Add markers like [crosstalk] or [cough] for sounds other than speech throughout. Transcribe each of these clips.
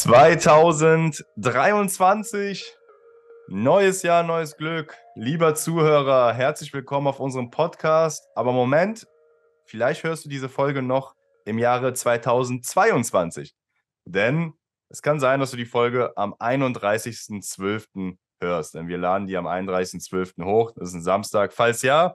2023, neues Jahr, neues Glück. Lieber Zuhörer, herzlich willkommen auf unserem Podcast. Aber Moment, vielleicht hörst du diese Folge noch im Jahre 2022. Denn es kann sein, dass du die Folge am 31.12. hörst. Denn wir laden die am 31.12. hoch. Das ist ein Samstag. Falls ja,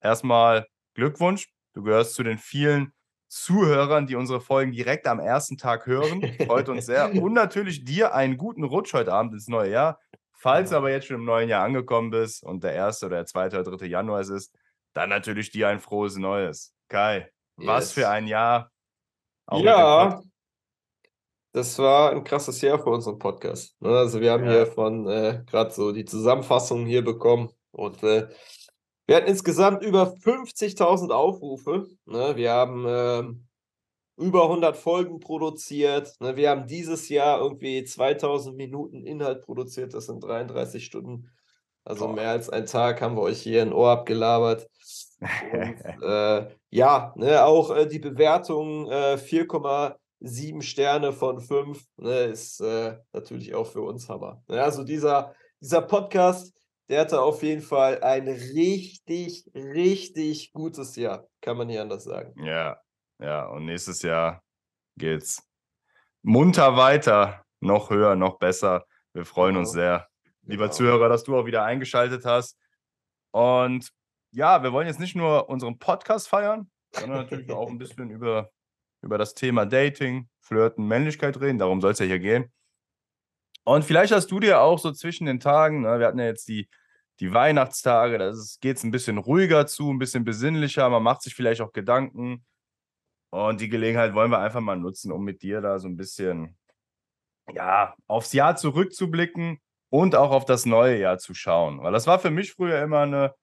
erstmal Glückwunsch. Du gehörst zu den vielen Zuhörern, die unsere Folgen direkt am ersten Tag hören. Freut uns sehr. [laughs] Und natürlich dir einen guten Rutsch heute Abend ins neue Jahr. Falls du aber jetzt schon im neuen Jahr angekommen bist und der erste oder der zweite oder dritte Januar ist, dann natürlich dir ein frohes Neues. Kai, yes. was für ein Jahr. ja, das war ein krasses Jahr für unseren Podcast. Ne? Also wir haben ja. hier von äh, gerade so die Zusammenfassung hier bekommen und äh, wir hatten insgesamt über 50.000 Aufrufe. Ne? Wir haben äh, über 100 Folgen produziert. Ne? Wir haben dieses Jahr irgendwie 2000 Minuten Inhalt produziert. Das sind 33 Stunden. Also Boah. mehr als ein Tag haben wir euch hier ein Ohr abgelabert. Und, [laughs] äh, ja, ne, auch äh, die Bewertung 4,7 äh, Sterne von 5 ne, ist äh, natürlich auch für uns Hammer. Ne? Also dieser, dieser Podcast der hatte auf jeden Fall ein richtig, richtig gutes Jahr. Kann man nicht anders sagen. Ja, ja. Und nächstes Jahr geht's munter weiter. Noch höher, noch besser. Wir freuen genau. uns sehr. Lieber genau. Zuhörer, dass du auch wieder eingeschaltet hast. Und ja, wir wollen jetzt nicht nur unseren Podcast feiern, sondern natürlich auch ein bisschen [laughs] über, über das Thema Dating, Flirten, Männlichkeit reden. Darum soll es ja hier gehen. Und vielleicht hast du dir auch so zwischen den Tagen, ne, wir hatten ja jetzt die die Weihnachtstage, da geht es ein bisschen ruhiger zu, ein bisschen besinnlicher, man macht sich vielleicht auch Gedanken. Und die Gelegenheit wollen wir einfach mal nutzen, um mit dir da so ein bisschen, ja, aufs Jahr zurückzublicken und auch auf das neue Jahr zu schauen. Weil das war für mich früher immer eine,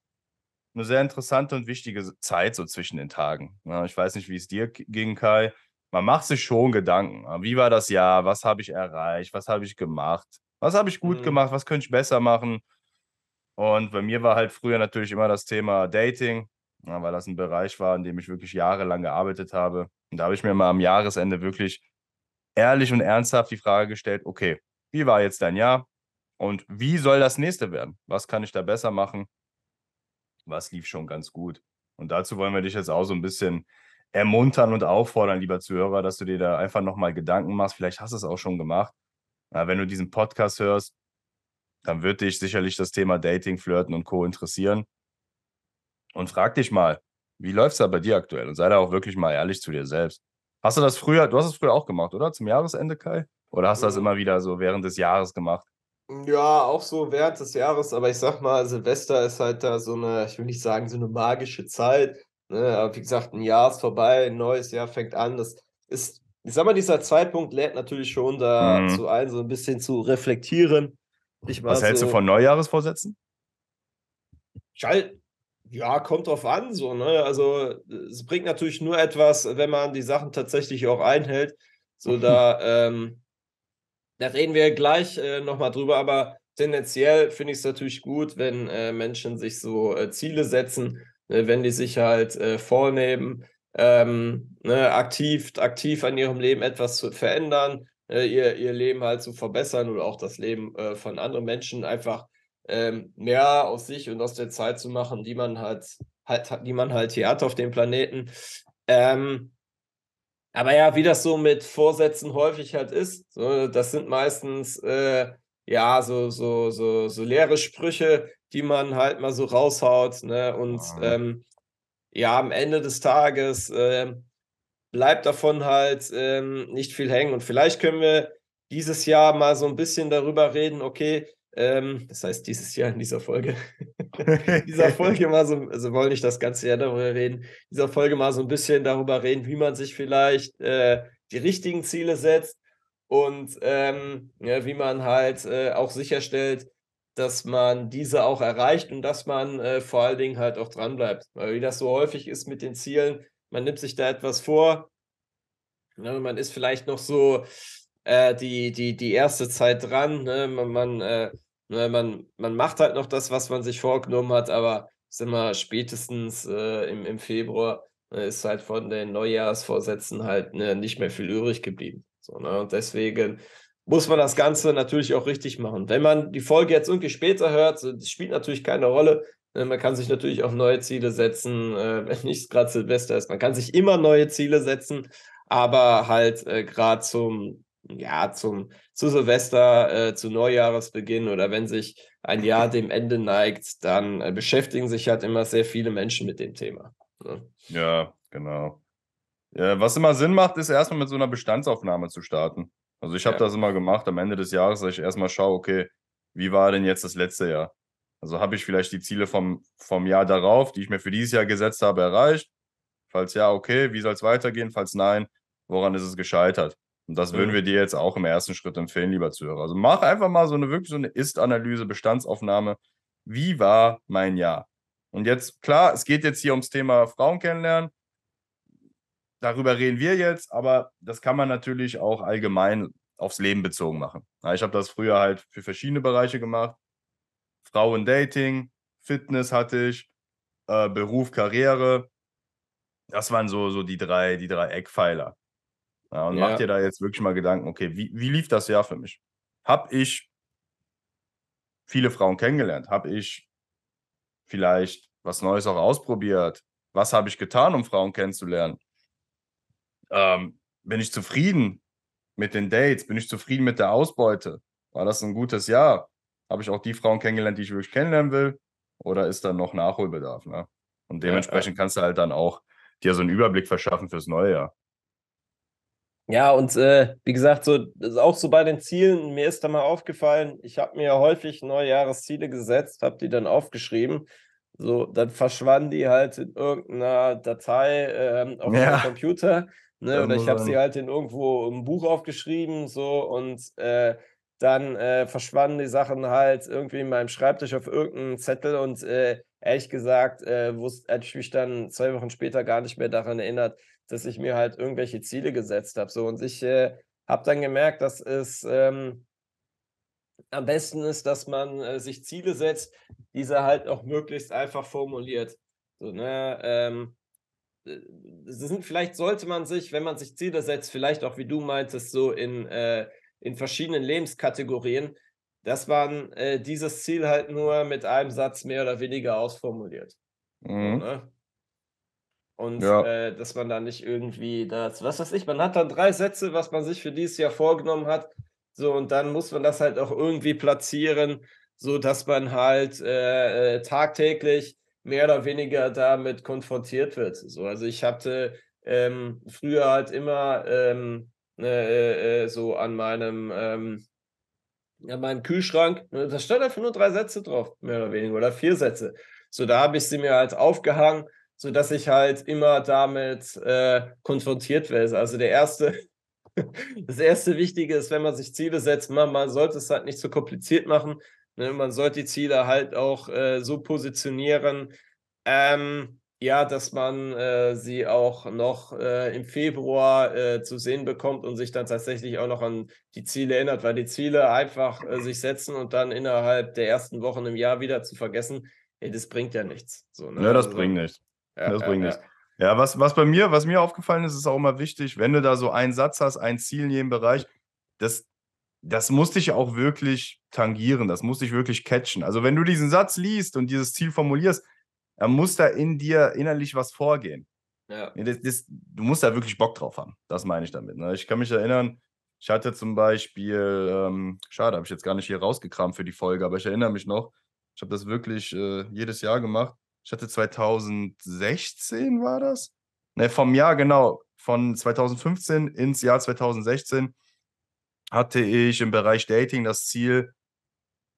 eine sehr interessante und wichtige Zeit so zwischen den Tagen. Ja, ich weiß nicht, wie es dir ging, Kai. Man macht sich schon Gedanken. Wie war das Jahr? Was habe ich erreicht? Was habe ich gemacht? Was habe ich gut mhm. gemacht? Was könnte ich besser machen? Und bei mir war halt früher natürlich immer das Thema Dating, weil das ein Bereich war, in dem ich wirklich jahrelang gearbeitet habe. Und da habe ich mir mal am Jahresende wirklich ehrlich und ernsthaft die Frage gestellt, okay, wie war jetzt dein Jahr und wie soll das nächste werden? Was kann ich da besser machen? Was lief schon ganz gut? Und dazu wollen wir dich jetzt auch so ein bisschen ermuntern und auffordern, lieber Zuhörer, dass du dir da einfach nochmal Gedanken machst. Vielleicht hast du es auch schon gemacht. wenn du diesen Podcast hörst, dann wird dich sicherlich das Thema Dating, Flirten und Co. interessieren. Und frag dich mal, wie läuft es da bei dir aktuell? Und sei da auch wirklich mal ehrlich zu dir selbst. Hast du das früher, du hast es früher auch gemacht, oder? Zum Jahresende, Kai? Oder hast du das mhm. immer wieder so während des Jahres gemacht? Ja, auch so während des Jahres, aber ich sag mal, Silvester ist halt da so eine, ich will nicht sagen, so eine magische Zeit. Ne? Aber wie gesagt, ein Jahr ist vorbei, ein neues Jahr fängt an. Das ist, ich sag mal, dieser Zeitpunkt lädt natürlich schon dazu mhm. ein, so ein bisschen zu reflektieren was hältst so, du von Neujahresvorsätzen? Schall, ja, kommt drauf an, so, ne? Also, es bringt natürlich nur etwas, wenn man die Sachen tatsächlich auch einhält. So, da, ähm, da reden wir gleich äh, nochmal drüber, aber tendenziell finde ich es natürlich gut, wenn äh, Menschen sich so äh, Ziele setzen, ne? wenn die sich halt äh, vornehmen, ähm, ne? aktiv, aktiv an ihrem Leben etwas zu verändern, äh, ihr, ihr Leben halt zu verbessern oder auch das Leben äh, von anderen Menschen einfach ähm, mehr aus sich und aus der Zeit zu machen, die man halt, halt, die man halt hier hat auf dem Planeten. Ähm, aber ja, wie das so mit Vorsätzen häufig halt ist, so, das sind meistens äh, ja so, so, so, so leere Sprüche, die man halt mal so raushaut. Ne? Und ähm, ja, am Ende des Tages äh, bleibt davon halt ähm, nicht viel hängen. Und vielleicht können wir dieses Jahr mal so ein bisschen darüber reden, okay, ähm, das heißt dieses Jahr in dieser Folge, [laughs] dieser [laughs] Folge mal so, also wollen nicht das ganze Jahr darüber reden, dieser Folge mal so ein bisschen darüber reden, wie man sich vielleicht äh, die richtigen Ziele setzt und ähm, ja, wie man halt äh, auch sicherstellt, dass man diese auch erreicht und dass man äh, vor allen Dingen halt auch dranbleibt. Weil wie das so häufig ist mit den Zielen, man nimmt sich da etwas vor, ne, man ist vielleicht noch so äh, die, die, die erste Zeit dran, ne, man, man, äh, ne, man, man macht halt noch das, was man sich vorgenommen hat, aber sind wir spätestens äh, im, im Februar ne, ist halt von den Neujahrsvorsätzen halt ne, nicht mehr viel übrig geblieben. So, ne? Und deswegen muss man das Ganze natürlich auch richtig machen. Wenn man die Folge jetzt irgendwie später hört, das spielt natürlich keine Rolle. Ne? Man kann sich natürlich auch neue Ziele setzen, äh, [laughs] wenn nicht gerade Silvester ist. Man kann sich immer neue Ziele setzen, aber halt äh, gerade zum, ja, zum, zu Silvester, äh, zu Neujahresbeginn oder wenn sich ein Jahr dem Ende neigt, dann beschäftigen sich halt immer sehr viele Menschen mit dem Thema. Ne? Ja, genau. Ja, was immer Sinn macht, ist erstmal mit so einer Bestandsaufnahme zu starten. Also ich habe ja. das immer gemacht am Ende des Jahres, dass ich erstmal schaue, okay, wie war denn jetzt das letzte Jahr? Also habe ich vielleicht die Ziele vom, vom Jahr darauf, die ich mir für dieses Jahr gesetzt habe, erreicht? Falls ja, okay, wie soll es weitergehen? Falls nein, woran ist es gescheitert? Und das würden mhm. wir dir jetzt auch im ersten Schritt empfehlen, lieber Zuhörer. Also mach einfach mal so eine wirklich so eine Ist-Analyse, Bestandsaufnahme. Wie war mein Jahr? Und jetzt, klar, es geht jetzt hier ums Thema Frauen kennenlernen darüber reden wir jetzt, aber das kann man natürlich auch allgemein aufs Leben bezogen machen. Ich habe das früher halt für verschiedene Bereiche gemacht. Frauen, Dating, Fitness hatte ich, äh, Beruf, Karriere. Das waren so, so die, drei, die drei Eckpfeiler. Ja, und ja. mach dir da jetzt wirklich mal Gedanken, okay, wie, wie lief das Jahr für mich? Hab ich viele Frauen kennengelernt? Hab ich vielleicht was Neues auch ausprobiert? Was habe ich getan, um Frauen kennenzulernen? Ähm, bin ich zufrieden mit den Dates? Bin ich zufrieden mit der Ausbeute? War das ein gutes Jahr? Habe ich auch die Frauen kennengelernt, die ich wirklich kennenlernen will? Oder ist da noch Nachholbedarf? Ne? Und dementsprechend kannst du halt dann auch dir so einen Überblick verschaffen fürs neue Jahr. Ja, und äh, wie gesagt, so auch so bei den Zielen, mir ist da mal aufgefallen, ich habe mir häufig Neujahresziele gesetzt, habe die dann aufgeschrieben. So, dann verschwanden die halt in irgendeiner Datei ähm, auf ja. dem Computer. Ne? Oder ich habe sie halt in irgendwo im Buch aufgeschrieben, so und äh, dann äh, verschwanden die Sachen halt irgendwie in meinem Schreibtisch auf irgendeinem Zettel und äh, ehrlich gesagt, äh, wusste ich mich dann zwei Wochen später gar nicht mehr daran erinnert, dass ich mir halt irgendwelche Ziele gesetzt habe. So und ich äh, habe dann gemerkt, dass es ähm, am besten ist, dass man äh, sich Ziele setzt, diese halt auch möglichst einfach formuliert. So, ne, ähm, äh, sind, vielleicht sollte man sich, wenn man sich Ziele setzt, vielleicht auch, wie du meintest, so in, äh, in verschiedenen Lebenskategorien, dass man äh, dieses Ziel halt nur mit einem Satz mehr oder weniger ausformuliert. Mhm. So, ne? Und ja. äh, dass man da nicht irgendwie das, was weiß ich, man hat dann drei Sätze, was man sich für dieses Jahr vorgenommen hat. So, und dann muss man das halt auch irgendwie platzieren, so dass man halt äh, äh tagtäglich mehr oder weniger damit konfrontiert wird. So, also ich hatte ähm, früher halt immer ähm, äh, äh, so an meinem ähm, an meinem Kühlschrank, ne, da stand einfach nur drei Sätze drauf, mehr oder weniger, oder vier Sätze. So, da habe ich sie mir halt aufgehangen, sodass ich halt immer damit äh, konfrontiert werde. Also der erste, [laughs] das erste Wichtige ist, wenn man sich Ziele setzt, man, man sollte es halt nicht so kompliziert machen. Ne, man sollte die Ziele halt auch äh, so positionieren, ähm, ja, dass man äh, sie auch noch äh, im Februar äh, zu sehen bekommt und sich dann tatsächlich auch noch an die Ziele erinnert, weil die Ziele einfach äh, sich setzen und dann innerhalb der ersten Wochen im Jahr wieder zu vergessen, ey, das bringt ja nichts. So, ne? Ja, das also, bringt nichts. Ja, das bringt ja, nichts. Ja, was, was bei mir, was mir aufgefallen ist, ist auch immer wichtig, wenn du da so einen Satz hast, ein Ziel in jedem Bereich, das, das muss dich auch wirklich tangieren, das muss dich wirklich catchen. Also wenn du diesen Satz liest und dieses Ziel formulierst, dann muss da in dir innerlich was vorgehen. Ja. Das, das, du musst da wirklich Bock drauf haben. Das meine ich damit. Ne? Ich kann mich erinnern, ich hatte zum Beispiel, ähm, schade, habe ich jetzt gar nicht hier rausgekramt für die Folge, aber ich erinnere mich noch, ich habe das wirklich äh, jedes Jahr gemacht. Ich hatte 2016 war das? Ne, vom Jahr genau, von 2015 ins Jahr 2016 hatte ich im Bereich Dating das Ziel,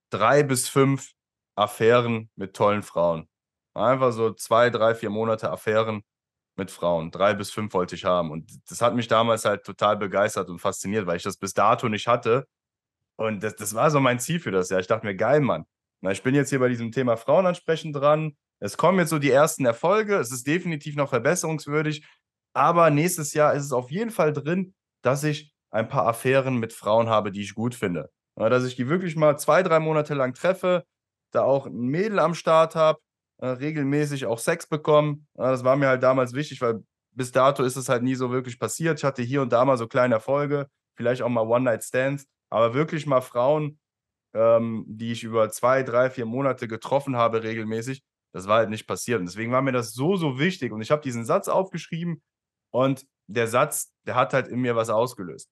drei bis fünf Affären mit tollen Frauen. Einfach so zwei, drei, vier Monate Affären mit Frauen. Drei bis fünf wollte ich haben. Und das hat mich damals halt total begeistert und fasziniert, weil ich das bis dato nicht hatte. Und das, das war so mein Ziel für das Jahr. Ich dachte mir, geil, Mann. Na, ich bin jetzt hier bei diesem Thema Frauen ansprechen dran. Es kommen jetzt so die ersten Erfolge. Es ist definitiv noch verbesserungswürdig. Aber nächstes Jahr ist es auf jeden Fall drin, dass ich ein paar Affären mit Frauen habe, die ich gut finde. Dass ich die wirklich mal zwei, drei Monate lang treffe, da auch ein Mädel am Start habe, äh, regelmäßig auch Sex bekommen. Äh, das war mir halt damals wichtig, weil bis dato ist es halt nie so wirklich passiert. Ich hatte hier und da mal so kleine Erfolge, vielleicht auch mal One-Night-Stands, aber wirklich mal Frauen, ähm, die ich über zwei, drei, vier Monate getroffen habe regelmäßig, das war halt nicht passiert. Und deswegen war mir das so, so wichtig. Und ich habe diesen Satz aufgeschrieben und der Satz, der hat halt in mir was ausgelöst.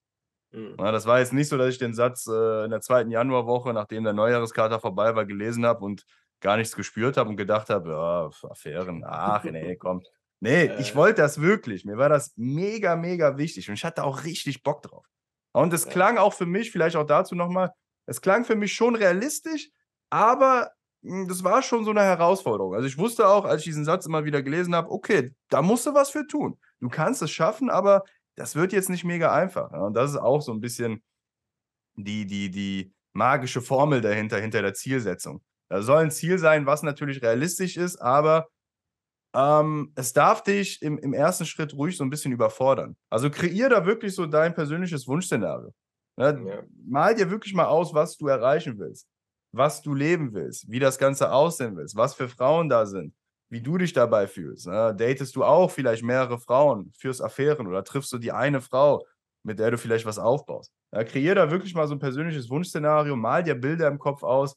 Mhm. Ja, das war jetzt nicht so, dass ich den Satz äh, in der zweiten Januarwoche, nachdem der Neujahreskater vorbei war, gelesen habe und gar nichts gespürt habe und gedacht habe, ja, Affären, ach nee, [laughs] komm. Nee, äh. ich wollte das wirklich. Mir war das mega, mega wichtig und ich hatte auch richtig Bock drauf. Und es ja. klang auch für mich, vielleicht auch dazu nochmal, es klang für mich schon realistisch, aber hm, das war schon so eine Herausforderung. Also ich wusste auch, als ich diesen Satz immer wieder gelesen habe, okay, da musst du was für tun. Du kannst es schaffen, aber das wird jetzt nicht mega einfach. Und das ist auch so ein bisschen die, die, die magische Formel dahinter, hinter der Zielsetzung. Da soll ein Ziel sein, was natürlich realistisch ist, aber ähm, es darf dich im, im ersten Schritt ruhig so ein bisschen überfordern. Also kreier da wirklich so dein persönliches Wunschszenario. Ne? Ja. Mal dir wirklich mal aus, was du erreichen willst was du leben willst, wie das Ganze aussehen willst, was für Frauen da sind, wie du dich dabei fühlst. Ne? Datest du auch vielleicht mehrere Frauen fürs Affären oder triffst du die eine Frau, mit der du vielleicht was aufbaust? Ja, kreier da wirklich mal so ein persönliches Wunschszenario, mal dir Bilder im Kopf aus,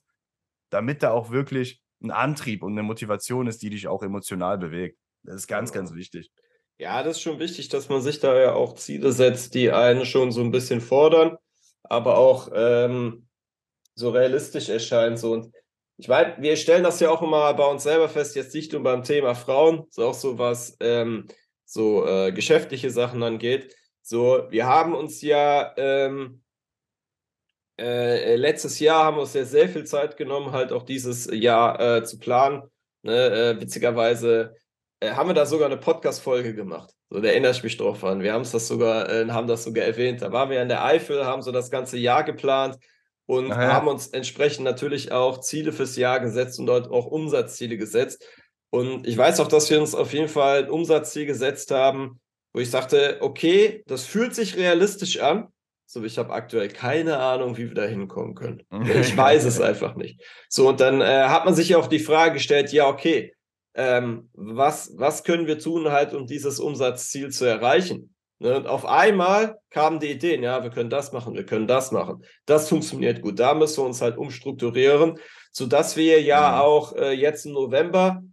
damit da auch wirklich ein Antrieb und eine Motivation ist, die dich auch emotional bewegt. Das ist ganz, ganz wichtig. Ja, das ist schon wichtig, dass man sich da ja auch Ziele setzt, die einen schon so ein bisschen fordern, aber auch ähm, so realistisch erscheint. So. Und ich meine, wir stellen das ja auch immer bei uns selber fest, jetzt nicht nur beim Thema Frauen, so auch so was ähm, so äh, geschäftliche Sachen angeht. So, wir haben uns ja ähm, äh, letztes Jahr haben wir uns ja sehr viel Zeit genommen, halt auch dieses Jahr äh, zu planen. Ne? Äh, witzigerweise äh, haben wir da sogar eine Podcast-Folge gemacht. So, da erinnere ich mich drauf an. Wir haben das sogar, äh, haben das sogar erwähnt. Da waren wir in der Eifel, haben so das ganze Jahr geplant und ja. haben uns entsprechend natürlich auch Ziele fürs Jahr gesetzt und dort auch Umsatzziele gesetzt. Und ich weiß auch, dass wir uns auf jeden Fall ein Umsatzziel gesetzt haben, wo ich sagte, okay, das fühlt sich realistisch an. So, ich habe aktuell keine Ahnung, wie wir da hinkommen können. [laughs] Ich weiß es einfach nicht. So, und dann äh, hat man sich auch die Frage gestellt, ja, okay, ähm, was, was können wir tun, halt, um dieses Umsatzziel zu erreichen? Ne, und auf einmal kamen die Ideen, ja, wir können das machen, wir können das machen. Das funktioniert gut. Da müssen wir uns halt umstrukturieren, sodass wir ja mhm. auch äh, jetzt im November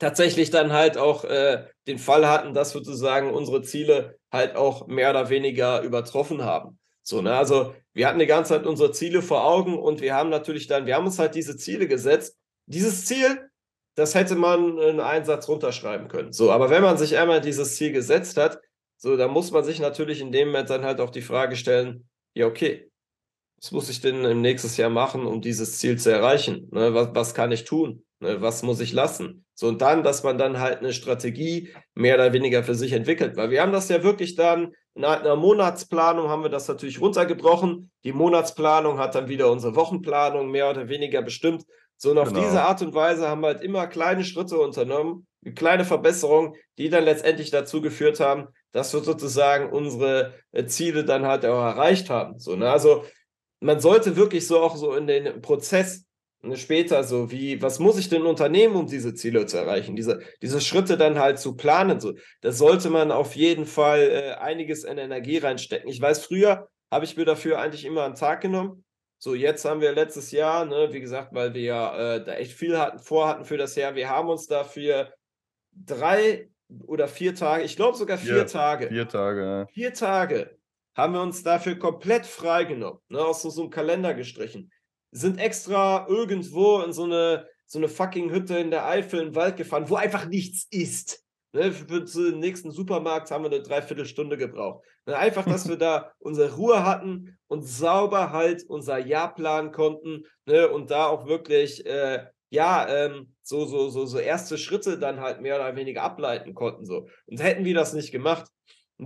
tatsächlich dann halt auch äh, den Fall hatten, dass sozusagen unsere Ziele halt auch mehr oder weniger übertroffen haben. So, ne, also wir hatten die ganze Zeit unsere Ziele vor Augen und wir haben natürlich dann, wir haben uns halt diese Ziele gesetzt. Dieses Ziel, das hätte man in einen Satz runterschreiben können. So, aber wenn man sich einmal dieses Ziel gesetzt hat, so, da muss man sich natürlich in dem Moment dann halt auch die Frage stellen, ja, okay, was muss ich denn im nächsten Jahr machen, um dieses Ziel zu erreichen? Ne, was, was kann ich tun? Ne, was muss ich lassen? So, und dann, dass man dann halt eine Strategie mehr oder weniger für sich entwickelt. Weil wir haben das ja wirklich dann in einer Monatsplanung haben wir das natürlich runtergebrochen. Die Monatsplanung hat dann wieder unsere Wochenplanung mehr oder weniger bestimmt. So, und auf genau. diese Art und Weise haben wir halt immer kleine Schritte unternommen, kleine Verbesserungen, die dann letztendlich dazu geführt haben, dass wir sozusagen unsere äh, Ziele dann halt auch erreicht haben. So, ne? Also man sollte wirklich so auch so in den Prozess ne, später so wie, was muss ich denn unternehmen, um diese Ziele zu erreichen? Diese, diese Schritte dann halt zu planen. So, das sollte man auf jeden Fall äh, einiges in Energie reinstecken. Ich weiß, früher habe ich mir dafür eigentlich immer einen Tag genommen. So, jetzt haben wir letztes Jahr, ne, wie gesagt, weil wir ja äh, da echt viel hatten, vorhatten für das Jahr, wir haben uns dafür drei oder vier Tage, ich glaube sogar vier ja, Tage. Vier Tage, ja. Vier Tage haben wir uns dafür komplett freigenommen, ne, aus so, so einem Kalender gestrichen. Sind extra irgendwo in so eine, so eine fucking Hütte in der Eifel im Wald gefahren, wo einfach nichts ist. Ne, für, den nächsten Supermarkt haben wir eine Dreiviertelstunde gebraucht. Ne, einfach, dass wir [laughs] da unsere Ruhe hatten und sauber halt unser Jahr planen konnten ne, und da auch wirklich äh, ja, ähm, so, so, so, so erste Schritte dann halt mehr oder weniger ableiten konnten. So. Und hätten wir das nicht gemacht,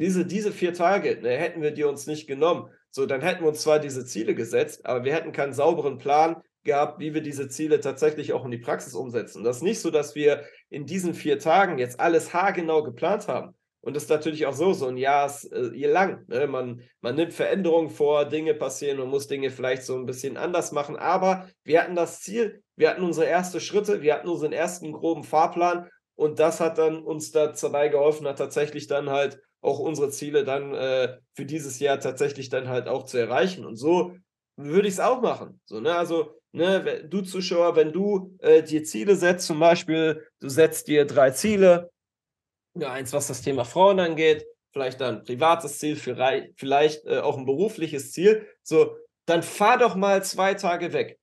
diese, diese vier Tage, ne, hätten wir die uns nicht genommen, so, dann hätten wir uns zwar diese Ziele gesetzt, aber wir hätten keinen sauberen Plan gehabt, wie wir diese Ziele tatsächlich auch in die Praxis umsetzen. Das ist nicht so, dass wir in diesen vier Tagen jetzt alles haargenau geplant haben. Und das ist natürlich auch so, so ein Jahr ist äh, lang. Ne? Man, man nimmt Veränderungen vor, Dinge passieren und muss Dinge vielleicht so ein bisschen anders machen. Aber wir hatten das Ziel, wir hatten unsere ersten Schritte, wir hatten unseren ersten groben Fahrplan und das hat dann uns dabei geholfen, hat tatsächlich dann halt auch unsere Ziele dann äh, für dieses Jahr tatsächlich dann halt auch zu erreichen. Und so würde ich es auch machen. So, ne? Also, ne, du Zuschauer, wenn du äh, dir Ziele setzt, zum Beispiel, du setzt dir drei Ziele, ja, eins, was das Thema Frauen angeht, vielleicht ein privates Ziel, vielleicht äh, auch ein berufliches Ziel, so, dann fahr doch mal zwei Tage weg.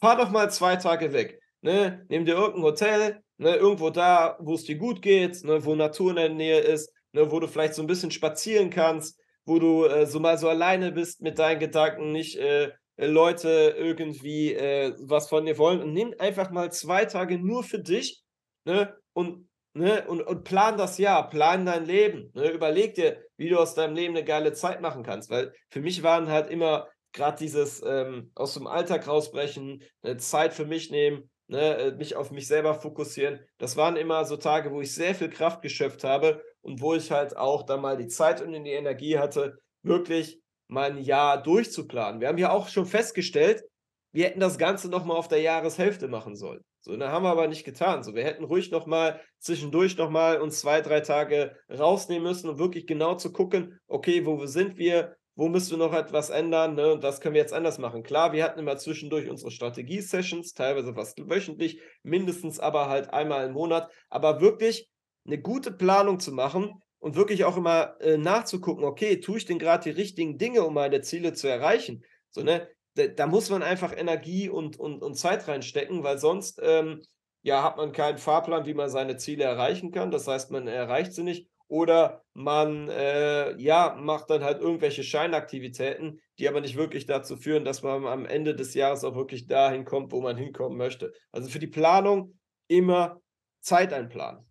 Fahr doch mal zwei Tage weg. Ne? Nimm dir irgendein Hotel, ne? irgendwo da, wo es dir gut geht, ne? wo Natur in der Nähe ist, ne? wo du vielleicht so ein bisschen spazieren kannst, wo du äh, so mal so alleine bist mit deinen Gedanken, nicht äh, Leute irgendwie äh, was von dir wollen. Und nimm einfach mal zwei Tage nur für dich ne? und Ne, und, und plan das Jahr, plan dein Leben. Ne, überleg dir, wie du aus deinem Leben eine geile Zeit machen kannst. Weil für mich waren halt immer gerade dieses ähm, aus dem Alltag rausbrechen, eine Zeit für mich nehmen, ne, äh, mich auf mich selber fokussieren. Das waren immer so Tage, wo ich sehr viel Kraft geschöpft habe und wo ich halt auch dann mal die Zeit und die Energie hatte, wirklich mein Jahr durchzuplanen. Wir haben ja auch schon festgestellt, wir hätten das Ganze nochmal auf der Jahreshälfte machen sollen. So, da haben wir aber nicht getan. So, wir hätten ruhig nochmal zwischendurch nochmal uns zwei, drei Tage rausnehmen müssen, um wirklich genau zu gucken, okay, wo sind wir, wo müssen wir noch etwas ändern, ne? Und das können wir jetzt anders machen. Klar, wir hatten immer zwischendurch unsere Strategie-Sessions, teilweise fast wöchentlich, mindestens aber halt einmal im Monat. Aber wirklich eine gute Planung zu machen und wirklich auch immer äh, nachzugucken, okay, tue ich denn gerade die richtigen Dinge, um meine Ziele zu erreichen? So, ne? Da, da muss man einfach Energie und, und, und Zeit reinstecken, weil sonst ähm, ja, hat man keinen Fahrplan, wie man seine Ziele erreichen kann. Das heißt, man erreicht sie nicht. Oder man äh, ja, macht dann halt irgendwelche Scheinaktivitäten, die aber nicht wirklich dazu führen, dass man am Ende des Jahres auch wirklich dahin kommt, wo man hinkommen möchte. Also für die Planung immer Zeit einplanen.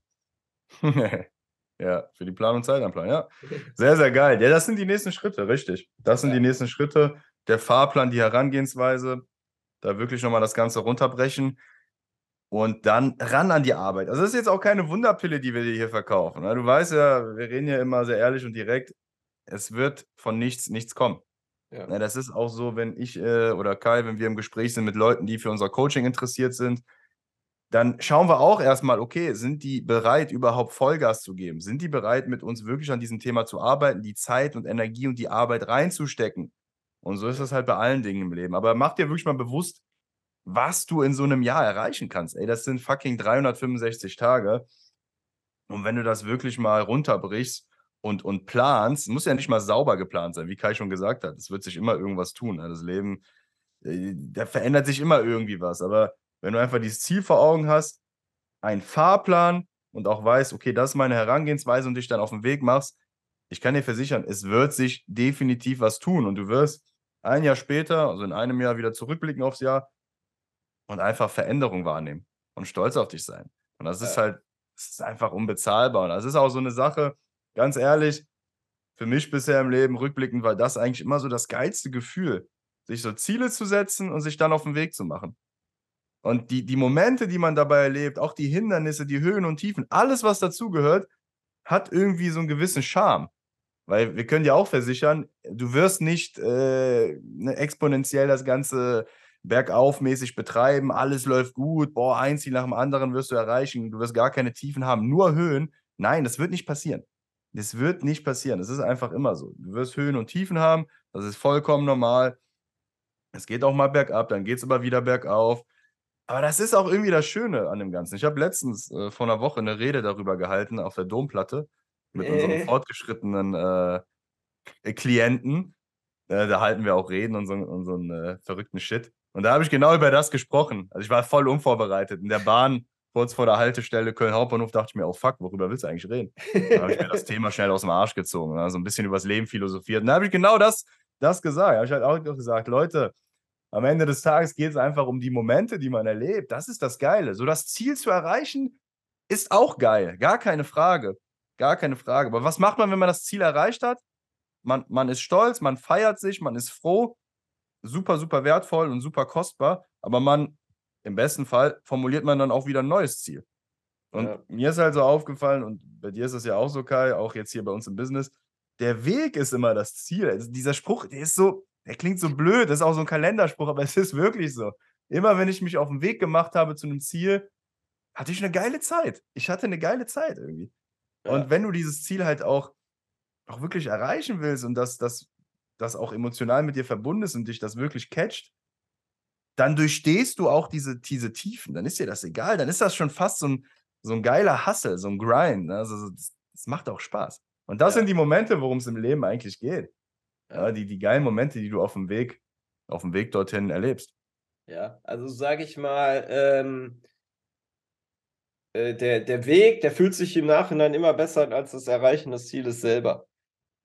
[laughs] ja, für die Planung Zeit einplanen, ja. [laughs] Sehr, sehr geil. Ja, das sind die nächsten Schritte, richtig. Das sind ja. die nächsten Schritte. Der Fahrplan, die Herangehensweise, da wirklich nochmal das Ganze runterbrechen und dann ran an die Arbeit. Also das ist jetzt auch keine Wunderpille, die wir dir hier verkaufen. Ne? Du weißt ja, wir reden ja immer sehr ehrlich und direkt. Es wird von nichts nichts kommen. Ja. Ne, das ist auch so, wenn ich äh, oder Kai, wenn wir im Gespräch sind mit Leuten, die für unser Coaching interessiert sind, dann schauen wir auch erstmal, okay, sind die bereit, überhaupt Vollgas zu geben? Sind die bereit, mit uns wirklich an diesem Thema zu arbeiten, die Zeit und Energie und die Arbeit reinzustecken? Und so ist das halt bei allen Dingen im Leben. Aber mach dir wirklich mal bewusst, was du in so einem Jahr erreichen kannst. Ey, das sind fucking 365 Tage. Und wenn du das wirklich mal runterbrichst und, und planst, muss ja nicht mal sauber geplant sein, wie Kai schon gesagt hat. Es wird sich immer irgendwas tun. Ne? Das Leben, äh, da verändert sich immer irgendwie was. Aber wenn du einfach dieses Ziel vor Augen hast, einen Fahrplan und auch weißt, okay, das ist meine Herangehensweise und dich dann auf den Weg machst, ich kann dir versichern, es wird sich definitiv was tun und du wirst ein Jahr später, also in einem Jahr wieder zurückblicken aufs Jahr und einfach Veränderung wahrnehmen und stolz auf dich sein. Und das ist halt, das ist einfach unbezahlbar. Und das ist auch so eine Sache, ganz ehrlich, für mich bisher im Leben rückblickend war das eigentlich immer so das geilste Gefühl, sich so Ziele zu setzen und sich dann auf den Weg zu machen. Und die, die Momente, die man dabei erlebt, auch die Hindernisse, die Höhen und Tiefen, alles, was dazugehört, hat irgendwie so einen gewissen Charme. Weil wir können dir auch versichern, du wirst nicht äh, ne, exponentiell das Ganze bergaufmäßig betreiben, alles läuft gut, boah, ein Ziel nach dem anderen wirst du erreichen, du wirst gar keine Tiefen haben, nur Höhen. Nein, das wird nicht passieren. Das wird nicht passieren. Das ist einfach immer so. Du wirst Höhen und Tiefen haben, das ist vollkommen normal. Es geht auch mal bergab, dann geht es aber wieder bergauf. Aber das ist auch irgendwie das Schöne an dem Ganzen. Ich habe letztens äh, vor einer Woche eine Rede darüber gehalten auf der Domplatte mit äh. unserem fortgeschrittenen äh, Klienten. Äh, da halten wir auch Reden und so, und so einen äh, verrückten Shit. Und da habe ich genau über das gesprochen. Also ich war voll unvorbereitet. In der Bahn, kurz vor der Haltestelle Köln Hauptbahnhof, dachte ich mir, oh fuck, worüber willst du eigentlich reden? Da habe ich mir das [laughs] Thema schnell aus dem Arsch gezogen, also ein bisschen übers Leben philosophiert. Und da habe ich genau das, das gesagt. Da habe ich halt auch gesagt, Leute, am Ende des Tages geht es einfach um die Momente, die man erlebt. Das ist das Geile. So das Ziel zu erreichen, ist auch geil. Gar keine Frage. Gar keine Frage. Aber was macht man, wenn man das Ziel erreicht hat? Man, man ist stolz, man feiert sich, man ist froh super, super wertvoll und super kostbar, aber man, im besten Fall, formuliert man dann auch wieder ein neues Ziel. Und ja. mir ist halt so aufgefallen, und bei dir ist es ja auch so, Kai, auch jetzt hier bei uns im Business, der Weg ist immer das Ziel. Also dieser Spruch, der ist so, der klingt so blöd, das ist auch so ein Kalenderspruch, aber es ist wirklich so. Immer wenn ich mich auf den Weg gemacht habe zu einem Ziel, hatte ich eine geile Zeit. Ich hatte eine geile Zeit irgendwie. Ja. Und wenn du dieses Ziel halt auch auch wirklich erreichen willst und dass das das auch emotional mit dir verbunden ist und dich das wirklich catcht, dann durchstehst du auch diese, diese Tiefen. Dann ist dir das egal. Dann ist das schon fast so ein, so ein geiler Hustle, so ein Grind. Ne? Also das, das macht auch Spaß. Und das ja. sind die Momente, worum es im Leben eigentlich geht. Ja, die, die geilen Momente, die du auf dem Weg, auf dem Weg dorthin erlebst. Ja, also sage ich mal, ähm, äh, der, der Weg, der fühlt sich im Nachhinein immer besser an als das Erreichen des Zieles selber.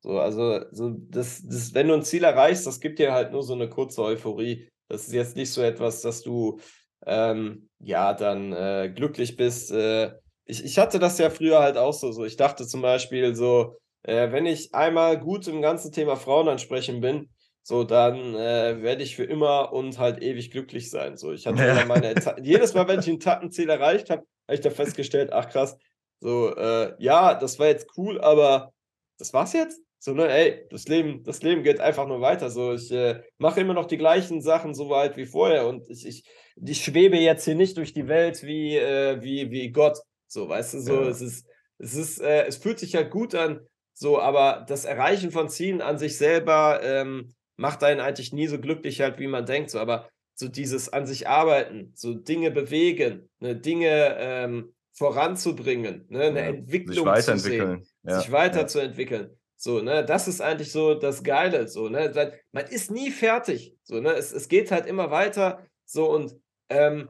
So, also, so das, das, wenn du ein Ziel erreichst, das gibt dir halt nur so eine kurze Euphorie. Das ist jetzt nicht so etwas, dass du ähm, ja dann äh, glücklich bist. Äh, ich, ich hatte das ja früher halt auch so. so. Ich dachte zum Beispiel so, äh, wenn ich einmal gut im ganzen Thema Frauen ansprechen bin, so dann äh, werde ich für immer und halt ewig glücklich sein. So, ich hatte ja. meine [laughs] jedes Mal, wenn ich ein Tattenziel erreicht habe, habe ich da festgestellt, ach krass, so äh, ja, das war jetzt cool, aber das war's jetzt. So, ne, ey, das Leben, das Leben geht einfach nur weiter. So, ich äh, mache immer noch die gleichen Sachen so weit wie vorher und ich, ich, ich schwebe jetzt hier nicht durch die Welt wie, äh, wie, wie Gott. So, weißt du, so, ja. es ist, es ist, äh, es fühlt sich halt gut an, so, aber das Erreichen von Zielen an sich selber ähm, macht einen eigentlich nie so glücklich halt, wie man denkt. So, aber so dieses an sich arbeiten, so Dinge bewegen, ne, Dinge ähm, voranzubringen, ne, eine ja, Entwicklung sich weiterentwickeln. zu sehen, ja, sich weiterzuentwickeln. So, ne, das ist eigentlich so das Geile. So, ne? Man ist nie fertig. So, ne? Es, es geht halt immer weiter. So, und ähm,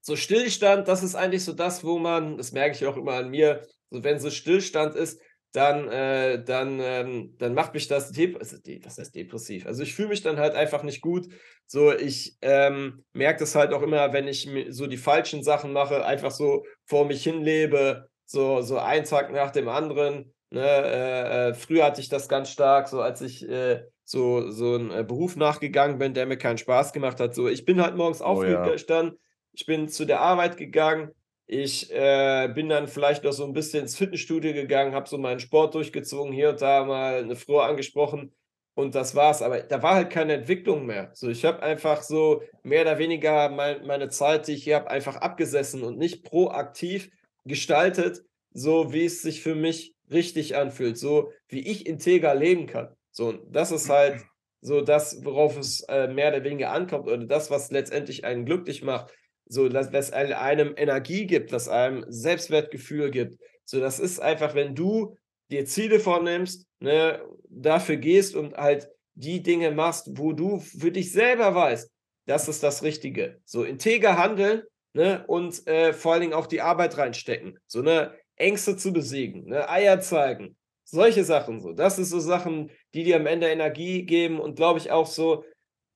so Stillstand, das ist eigentlich so das, wo man, das merke ich auch immer an mir, so wenn so Stillstand ist, dann, äh, dann, ähm, dann macht mich das, was heißt depressiv? Also ich fühle mich dann halt einfach nicht gut. So, ich ähm, merke das halt auch immer, wenn ich so die falschen Sachen mache, einfach so vor mich hinlebe, so, so ein Tag nach dem anderen. Ne, äh, äh, früher hatte ich das ganz stark, so als ich äh, so, so einen äh, Beruf nachgegangen bin, der mir keinen Spaß gemacht hat. So, ich bin halt morgens oh, aufgestanden, ja. ich bin zu der Arbeit gegangen, ich äh, bin dann vielleicht noch so ein bisschen ins Fitnessstudio gegangen, habe so meinen Sport durchgezogen, hier und da mal eine Frau angesprochen und das war's. Aber da war halt keine Entwicklung mehr. So, ich habe einfach so mehr oder weniger mein, meine Zeit, die ich hier habe, einfach abgesessen und nicht proaktiv gestaltet, so wie es sich für mich richtig anfühlt, so wie ich integer leben kann. So, das ist halt so das, worauf es äh, mehr oder weniger ankommt oder das, was letztendlich einen glücklich macht, so dass was einem Energie gibt, was einem Selbstwertgefühl gibt. So, das ist einfach, wenn du dir Ziele vornimmst, ne, dafür gehst und halt die Dinge machst, wo du für dich selber weißt, das ist das Richtige. So integer handeln ne, und äh, vor allen Dingen auch die Arbeit reinstecken. So, ne, Ängste zu besiegen, ne? Eier zeigen, solche Sachen so. Das ist so Sachen, die dir am Ende Energie geben und glaube ich auch so,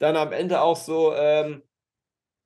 dann am Ende auch so, ähm,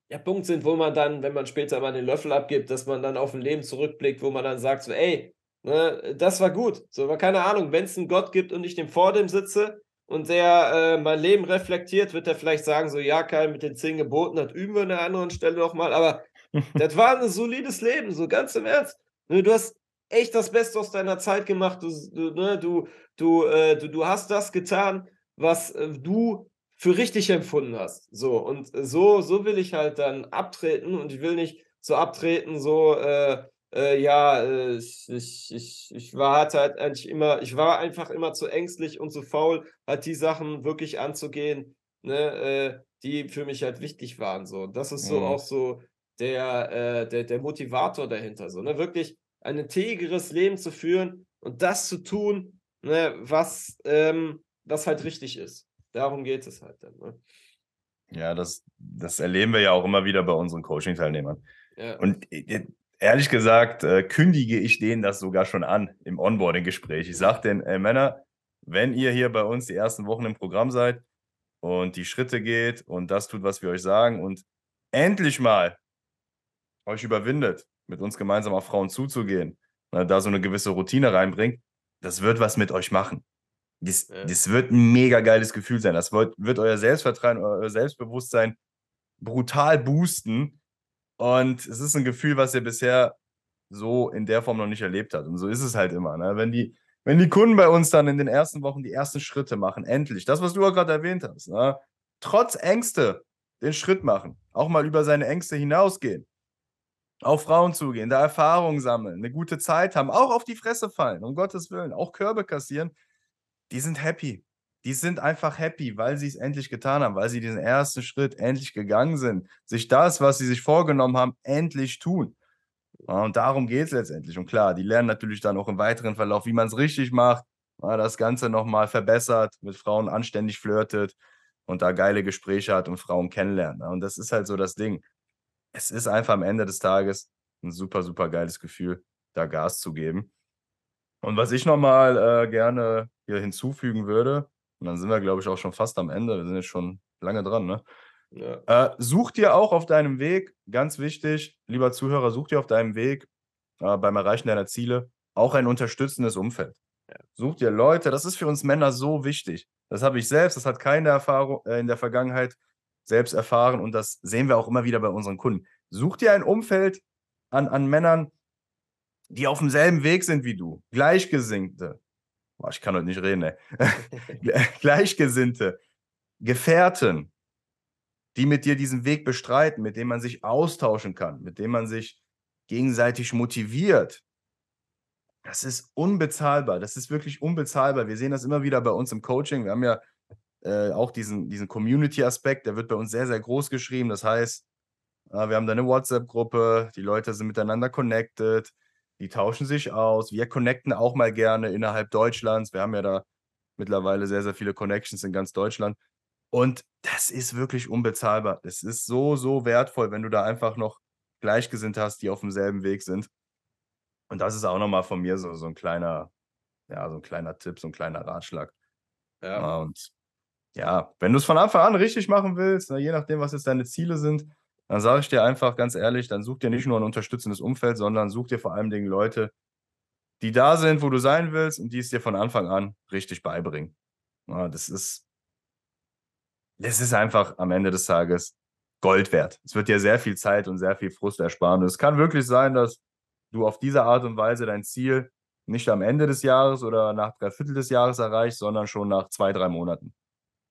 ja, Punkt sind, wo man dann, wenn man später mal den Löffel abgibt, dass man dann auf ein Leben zurückblickt, wo man dann sagt so, ey, ne, das war gut. So, aber keine Ahnung, wenn es einen Gott gibt und ich dem vor dem sitze und der äh, mein Leben reflektiert, wird er vielleicht sagen so, ja, Kai, mit den zehn Geboten, das üben wir an einer anderen Stelle nochmal, aber [laughs] das war ein solides Leben, so ganz im Ernst. Ne, du hast echt das Beste aus deiner Zeit gemacht. Du, du, ne, du, du, äh, du, du hast das getan, was äh, du für richtig empfunden hast. So, und so, so will ich halt dann abtreten und ich will nicht so abtreten, so, äh, äh, ja, äh, ich, ich, ich war halt, halt eigentlich immer, ich war einfach immer zu ängstlich und zu faul, halt die Sachen wirklich anzugehen, ne, äh, die für mich halt wichtig waren. So, das ist so mhm. auch so der, äh, der, der Motivator dahinter. So, ne, wirklich ein integres Leben zu führen und das zu tun, ne, was, ähm, was halt richtig ist. Darum geht es halt dann. Ne? Ja, das, das erleben wir ja auch immer wieder bei unseren Coaching-Teilnehmern. Ja. Und äh, ehrlich gesagt, äh, kündige ich denen das sogar schon an im Onboarding-Gespräch. Ich sage denen, ey Männer, wenn ihr hier bei uns die ersten Wochen im Programm seid und die Schritte geht und das tut, was wir euch sagen und endlich mal euch überwindet, mit uns gemeinsam auf Frauen zuzugehen, ne, da so eine gewisse Routine reinbringt, das wird was mit euch machen. Das, ja. das wird ein mega geiles Gefühl sein. Das wird, wird euer Selbstvertrauen, euer Selbstbewusstsein brutal boosten. Und es ist ein Gefühl, was ihr bisher so in der Form noch nicht erlebt habt. Und so ist es halt immer. Ne? Wenn, die, wenn die Kunden bei uns dann in den ersten Wochen die ersten Schritte machen, endlich, das, was du auch gerade erwähnt hast, ne? trotz Ängste den Schritt machen, auch mal über seine Ängste hinausgehen, auf Frauen zugehen, da Erfahrung sammeln, eine gute Zeit haben, auch auf die Fresse fallen, um Gottes Willen, auch Körbe kassieren. Die sind happy. Die sind einfach happy, weil sie es endlich getan haben, weil sie diesen ersten Schritt endlich gegangen sind, sich das, was sie sich vorgenommen haben, endlich tun. Und darum geht es letztendlich. Und klar, die lernen natürlich dann auch im weiteren Verlauf, wie man es richtig macht, das Ganze nochmal verbessert, mit Frauen anständig flirtet und da geile Gespräche hat und Frauen kennenlernt. Und das ist halt so das Ding. Es ist einfach am Ende des Tages ein super, super geiles Gefühl, da Gas zu geben. Und was ich nochmal äh, gerne hier hinzufügen würde, und dann sind wir, glaube ich, auch schon fast am Ende, wir sind jetzt schon lange dran, ne? Ja. Äh, such dir auch auf deinem Weg, ganz wichtig, lieber Zuhörer, such dir auf deinem Weg äh, beim Erreichen deiner Ziele auch ein unterstützendes Umfeld. Ja. Such dir Leute, das ist für uns Männer so wichtig. Das habe ich selbst, das hat keine Erfahrung äh, in der Vergangenheit selbst erfahren und das sehen wir auch immer wieder bei unseren Kunden. Such dir ein Umfeld an, an Männern, die auf demselben Weg sind wie du, Gleichgesinnte. Boah, ich kann heute nicht reden, ey. [laughs] Gleichgesinnte, Gefährten, die mit dir diesen Weg bestreiten, mit denen man sich austauschen kann, mit denen man sich gegenseitig motiviert. Das ist unbezahlbar. Das ist wirklich unbezahlbar. Wir sehen das immer wieder bei uns im Coaching. Wir haben ja äh, auch diesen, diesen Community-Aspekt, der wird bei uns sehr, sehr groß geschrieben. Das heißt, wir haben da eine WhatsApp-Gruppe, die Leute sind miteinander connected, die tauschen sich aus. Wir connecten auch mal gerne innerhalb Deutschlands. Wir haben ja da mittlerweile sehr, sehr viele Connections in ganz Deutschland. Und das ist wirklich unbezahlbar. Das ist so, so wertvoll, wenn du da einfach noch Gleichgesinnt hast, die auf demselben Weg sind. Und das ist auch nochmal von mir so, so ein kleiner, ja, so ein kleiner Tipp, so ein kleiner Ratschlag. Ja. Und ja, wenn du es von Anfang an richtig machen willst, je nachdem, was jetzt deine Ziele sind, dann sage ich dir einfach ganz ehrlich, dann such dir nicht nur ein unterstützendes Umfeld, sondern such dir vor allen Dingen Leute, die da sind, wo du sein willst und die es dir von Anfang an richtig beibringen. Ja, das ist, das ist einfach am Ende des Tages Gold wert. Es wird dir sehr viel Zeit und sehr viel Frust ersparen. Und es kann wirklich sein, dass du auf diese Art und Weise dein Ziel nicht am Ende des Jahres oder nach drei Viertel des Jahres erreichst, sondern schon nach zwei, drei Monaten.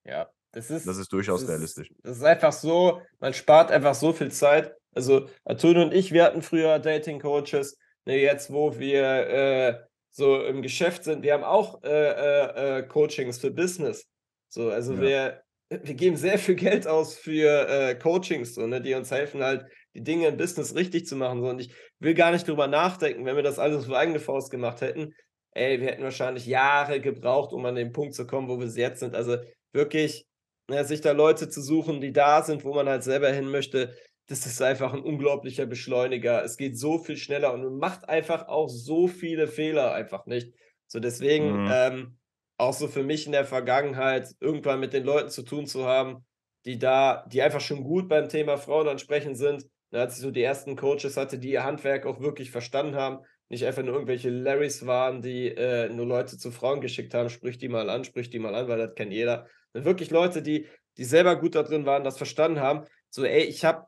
Ja, das ist, das ist durchaus das realistisch. das ist einfach so, man spart einfach so viel Zeit. Also Artun und ich, wir hatten früher Dating-Coaches, ne, jetzt wo wir äh, so im Geschäft sind, wir haben auch äh, äh, äh Coachings für Business. So, also ja. wir, wir geben sehr viel Geld aus für äh, Coachings, so, ne, die uns helfen, halt die Dinge im Business richtig zu machen. So. Und ich will gar nicht drüber nachdenken, wenn wir das alles auf eigene Faust gemacht hätten. Ey, wir hätten wahrscheinlich Jahre gebraucht, um an den Punkt zu kommen, wo wir jetzt sind. Also wirklich, ne, sich da Leute zu suchen, die da sind, wo man halt selber hin möchte, das ist einfach ein unglaublicher Beschleuniger. Es geht so viel schneller und man macht einfach auch so viele Fehler einfach nicht. So deswegen, mhm. ähm, auch so für mich in der Vergangenheit, irgendwann mit den Leuten zu tun zu haben, die da, die einfach schon gut beim Thema Frauen ansprechen sind. Da als ich so die ersten Coaches hatte, die ihr Handwerk auch wirklich verstanden haben, nicht einfach nur irgendwelche Larrys waren, die äh, nur Leute zu Frauen geschickt haben, sprich die mal an, sprich die mal an, weil das kennt jeder. Wirklich Leute, die, die selber gut da drin waren, das verstanden haben. So, ey, ich habe,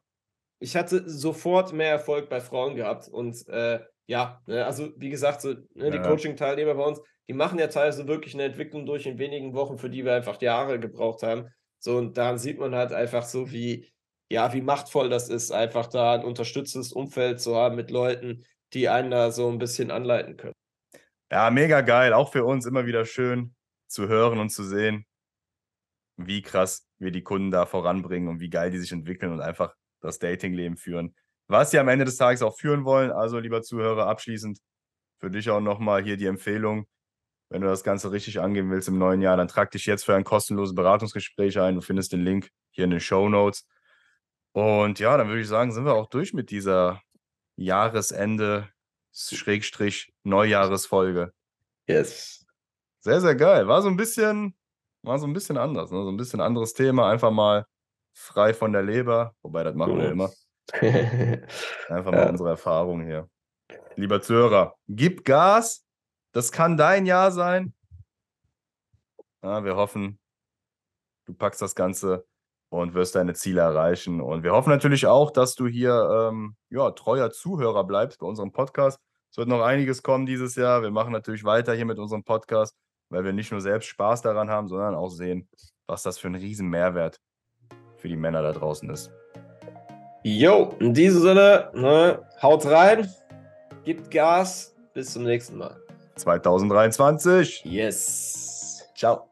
ich hatte sofort mehr Erfolg bei Frauen gehabt. Und äh, ja, ne, also wie gesagt, so, ne, die ja. Coaching-Teilnehmer bei uns, die machen ja teilweise wirklich eine Entwicklung durch in wenigen Wochen, für die wir einfach Jahre gebraucht haben. So, und daran sieht man halt einfach so, wie, ja, wie machtvoll das ist, einfach da ein unterstützendes Umfeld zu haben mit Leuten, die einen da so ein bisschen anleiten können. Ja, mega geil. Auch für uns immer wieder schön zu hören und zu sehen, wie krass wir die Kunden da voranbringen und wie geil die sich entwickeln und einfach das Datingleben führen. Was sie am Ende des Tages auch führen wollen. Also, lieber Zuhörer, abschließend für dich auch nochmal hier die Empfehlung. Wenn du das Ganze richtig angehen willst im neuen Jahr, dann trag dich jetzt für ein kostenloses Beratungsgespräch ein. Du findest den Link hier in den Show Notes. Und ja, dann würde ich sagen, sind wir auch durch mit dieser Jahresende Schrägstrich Neujahresfolge. Yes. Sehr, sehr geil. War so ein bisschen, war so ein bisschen anders, ne? so ein bisschen anderes Thema. Einfach mal frei von der Leber, wobei das machen wir immer. [laughs] Einfach mal ja. unsere Erfahrung hier. Lieber Zuhörer, gib Gas. Das kann dein Jahr sein. Ja, wir hoffen, du packst das Ganze und wirst deine Ziele erreichen. Und wir hoffen natürlich auch, dass du hier ähm, ja, treuer Zuhörer bleibst bei unserem Podcast. Es wird noch einiges kommen dieses Jahr. Wir machen natürlich weiter hier mit unserem Podcast, weil wir nicht nur selbst Spaß daran haben, sondern auch sehen, was das für ein riesen Mehrwert für die Männer da draußen ist. Jo, in diesem Sinne, ne, haut rein, gibt Gas, bis zum nächsten Mal. 2023. Yes. Ciao.